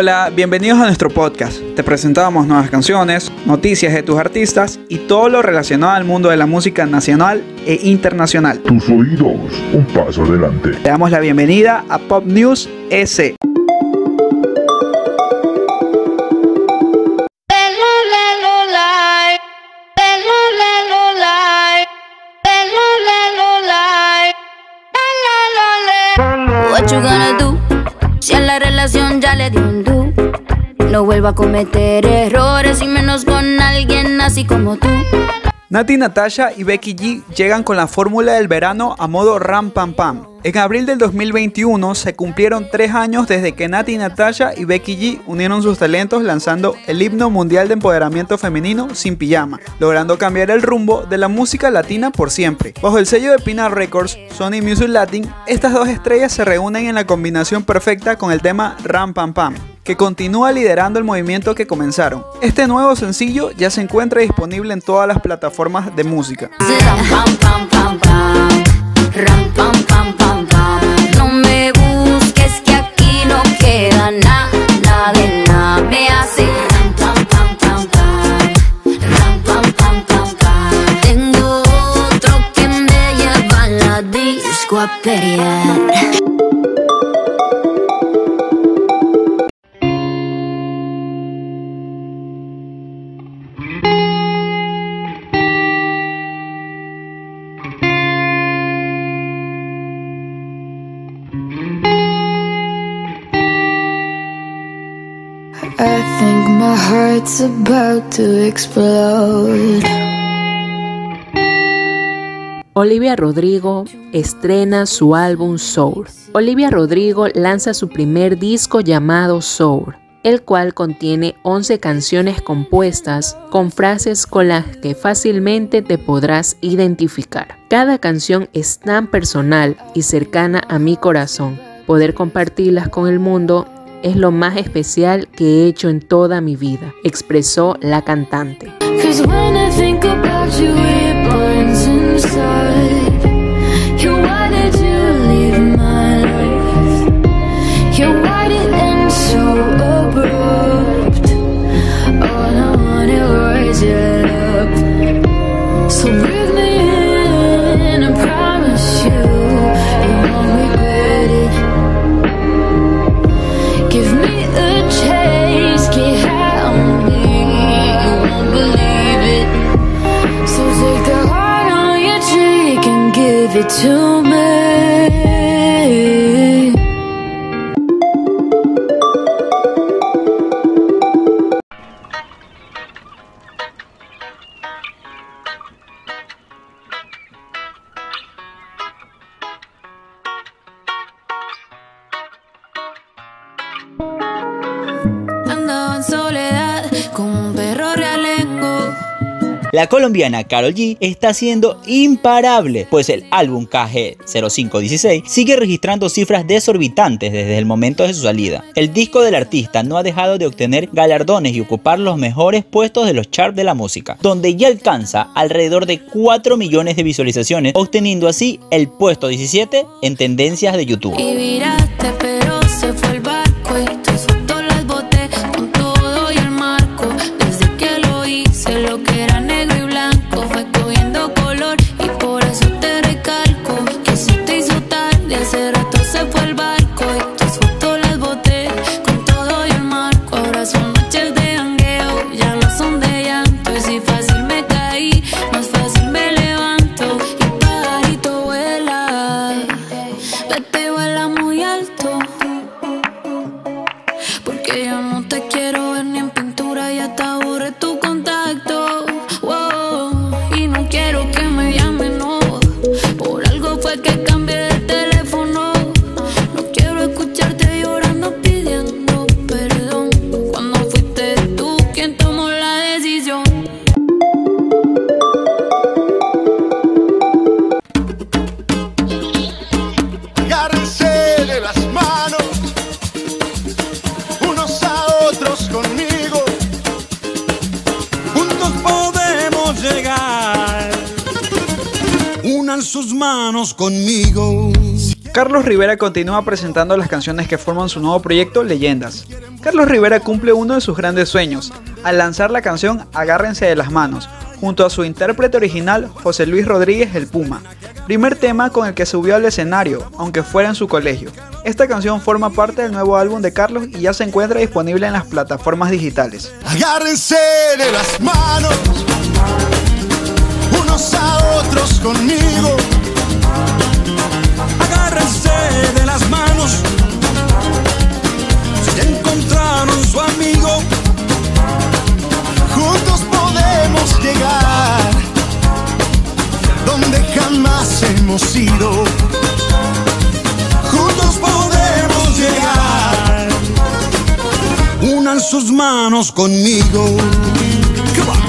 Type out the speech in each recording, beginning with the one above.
Hola, bienvenidos a nuestro podcast. Te presentamos nuevas canciones, noticias de tus artistas y todo lo relacionado al mundo de la música nacional e internacional. Tus oídos, un paso adelante. Te damos la bienvenida a Pop News S. What you gonna do? Si a la relación ya le dio un. No vuelva a cometer errores y menos con alguien así como tú. Nati Natasha y Becky G llegan con la fórmula del verano a modo ram pam pam. En abril del 2021 se cumplieron tres años desde que Nati Natasha y Becky G unieron sus talentos lanzando el himno mundial de empoderamiento femenino Sin Pijama, logrando cambiar el rumbo de la música latina por siempre. Bajo el sello de Pina Records, Sony Music Latin, estas dos estrellas se reúnen en la combinación perfecta con el tema Ram Pam Pam que continúa liderando el movimiento que comenzaron. Este nuevo sencillo ya se encuentra disponible en todas las plataformas de música. I think my heart's about to explode. Olivia Rodrigo estrena su álbum Soul. Olivia Rodrigo lanza su primer disco llamado Soul, el cual contiene 11 canciones compuestas con frases con las que fácilmente te podrás identificar. Cada canción es tan personal y cercana a mi corazón. Poder compartirlas con el mundo es lo más especial que he hecho en toda mi vida, expresó la cantante. Colombiana Karol G está siendo imparable, pues el álbum KG0516 sigue registrando cifras desorbitantes desde el momento de su salida. El disco del artista no ha dejado de obtener galardones y ocupar los mejores puestos de los charts de la música, donde ya alcanza alrededor de 4 millones de visualizaciones, obteniendo así el puesto 17 en tendencias de YouTube. Manos conmigo. Carlos Rivera continúa presentando las canciones que forman su nuevo proyecto Leyendas. Carlos Rivera cumple uno de sus grandes sueños, al lanzar la canción Agárrense de las manos, junto a su intérprete original José Luis Rodríguez el Puma, primer tema con el que subió al escenario, aunque fuera en su colegio. Esta canción forma parte del nuevo álbum de Carlos y ya se encuentra disponible en las plataformas digitales. Agárrense de las manos, unos a otros conmigo. Agárrense de las manos, si encontraron su amigo, juntos podemos llegar donde jamás hemos ido. Juntos podemos llegar. Unan sus manos conmigo. Come on.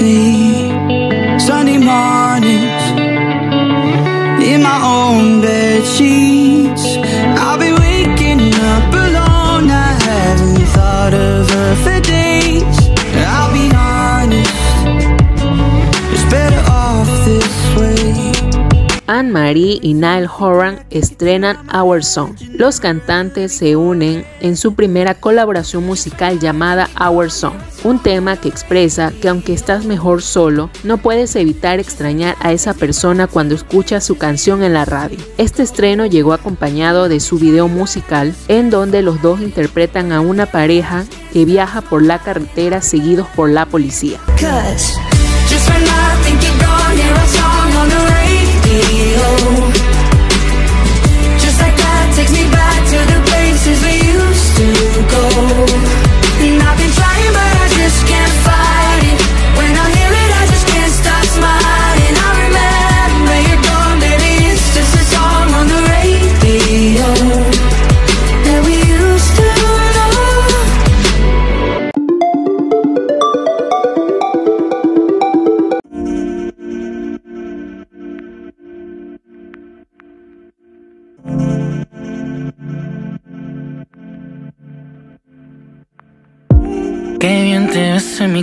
Me. Sunday mornings, in my own bed sheets. Anne-Marie y Niall Horan estrenan Our Song. Los cantantes se unen en su primera colaboración musical llamada Our Song, un tema que expresa que aunque estás mejor solo, no puedes evitar extrañar a esa persona cuando escuchas su canción en la radio. Este estreno llegó acompañado de su video musical, en donde los dos interpretan a una pareja que viaja por la carretera seguidos por la policía.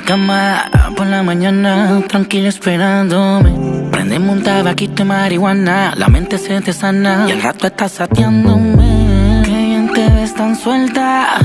Cama por la mañana, tranquila esperándome. Prendeme un tabaquito y marihuana, la mente se te sana y el rato estás sateándome. Qué bien te ves tan suelta,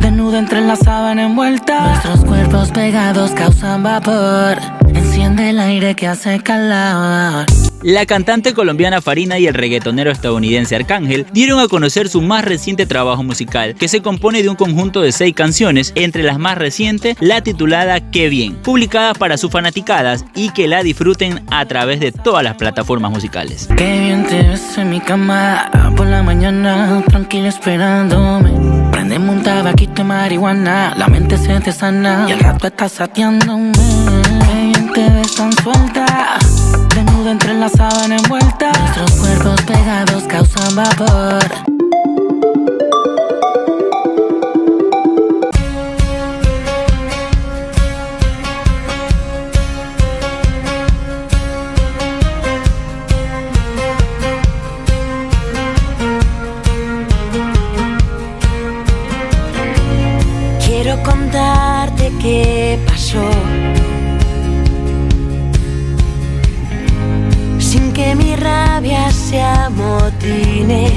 desnuda entre la sábana envuelta. Nuestros cuerpos pegados causan vapor, enciende el aire que hace calor. La cantante colombiana Farina y el reggaetonero estadounidense Arcángel dieron a conocer su más reciente trabajo musical, que se compone de un conjunto de seis canciones, entre las más recientes la titulada Qué bien, publicada para sus fanaticadas y que la disfruten a través de todas las plataformas musicales. Qué bien te ves en mi cama por la mañana, tranquila esperándome. Prendeme un tabaquito y marihuana, la mente se te sana y el rato estás sateándome. Qué bien te ves tan suelta, entre la sábana envuelta. Nuestros cuerpos pegados causan vapor. Quiero contarte qué pasó. Rabia se amotine.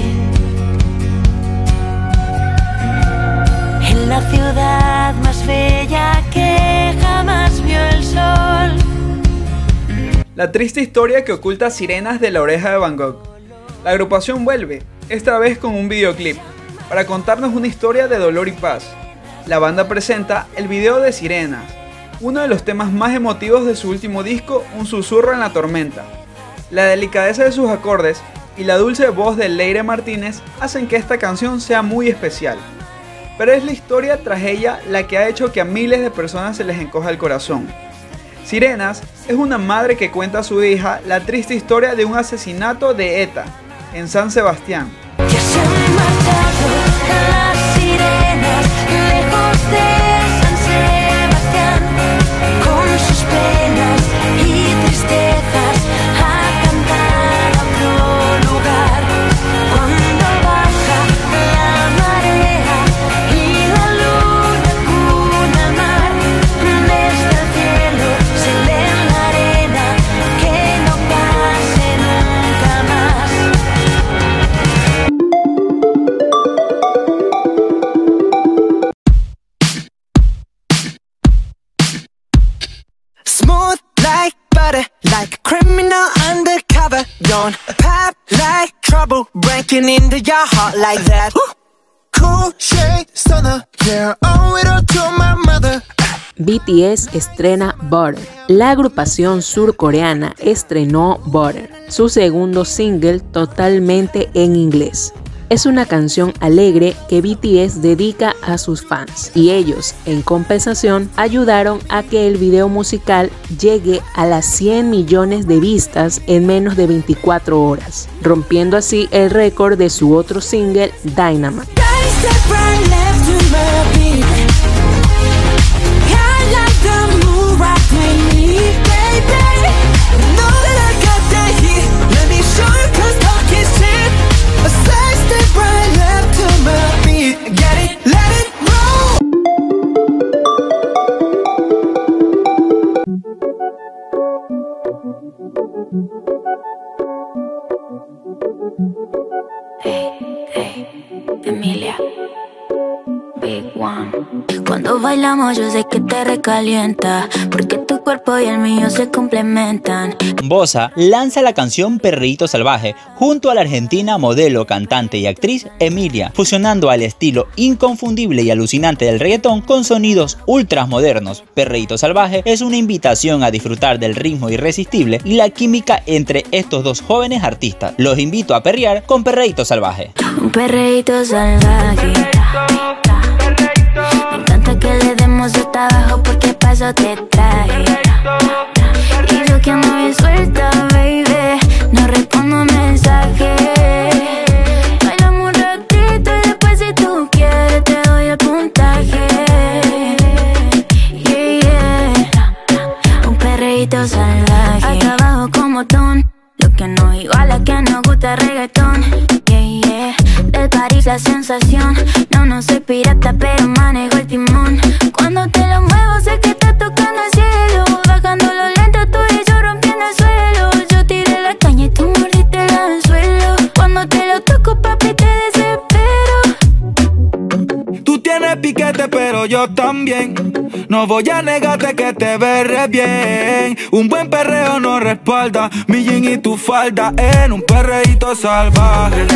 En la ciudad más que jamás vio el sol. La triste historia que oculta Sirenas de la oreja de Van Gogh. La agrupación vuelve, esta vez con un videoclip, para contarnos una historia de dolor y paz. La banda presenta el video de Sirenas, uno de los temas más emotivos de su último disco, Un susurro en la tormenta. La delicadeza de sus acordes y la dulce voz de Leire Martínez hacen que esta canción sea muy especial. Pero es la historia tras ella la que ha hecho que a miles de personas se les encoja el corazón. Sirenas es una madre que cuenta a su hija la triste historia de un asesinato de ETA en San Sebastián. Trouble, breaking into your heart like that. Cool shade stunner, yeah, owe it all to my mother. BTS estrena Butter. La agrupación surcoreana estrenó Butter, su segundo single totalmente en inglés. Es una canción alegre que BTS dedica a sus fans y ellos, en compensación, ayudaron a que el video musical llegue a las 100 millones de vistas en menos de 24 horas, rompiendo así el récord de su otro single Dynamite. Emilia. Big One. Cuando bailamos yo sé que te recalienta, porque cuerpo y el mío se complementan. Bosa lanza la canción Perreíto Salvaje junto a la argentina modelo, cantante y actriz Emilia, fusionando al estilo inconfundible y alucinante del reggaetón con sonidos ultras modernos. Perreíto Salvaje es una invitación a disfrutar del ritmo irresistible y la química entre estos dos jóvenes artistas. Los invito a perrear con Perreíto Salvaje. Un salvaje. Me encanta que le demos hasta abajo porque paso te traje. Y yo que ando bien suelta, baby, no respondo mensajes. Bailamos un ratito y después si tú quieres te doy el puntaje. Yeah, yeah. Un perreíto salvaje. Hasta abajo como ton. Lo que nos iguala que nos gusta reggaetón. Yeah, yeah. Del París la sensación. Soy pirata, pero manejo el timón. Cuando te lo muevo, sé que está tocando el cielo. Bajándolo lento, tú y yo rompiendo el suelo. Yo tiré la caña y tú mordiste el anzuelo. Cuando te lo toco, papi, te desespero. Tú tienes piquete, pero yo también. No voy a negarte que te veré bien. Un buen perreo no respalda mi jean y tu falda en un perreíto salvaje.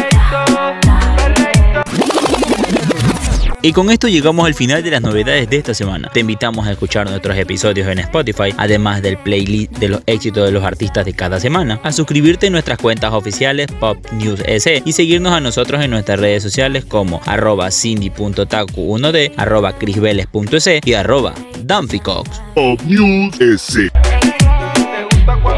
Y con esto llegamos al final de las novedades de esta semana. Te invitamos a escuchar nuestros episodios en Spotify, además del playlist de los éxitos de los artistas de cada semana, a suscribirte en nuestras cuentas oficiales Pop News S y seguirnos a nosotros en nuestras redes sociales como arroba cindy.taku1d, arroba crisveles.es y arroba danficox. Pop News S. ¿Te gusta cuando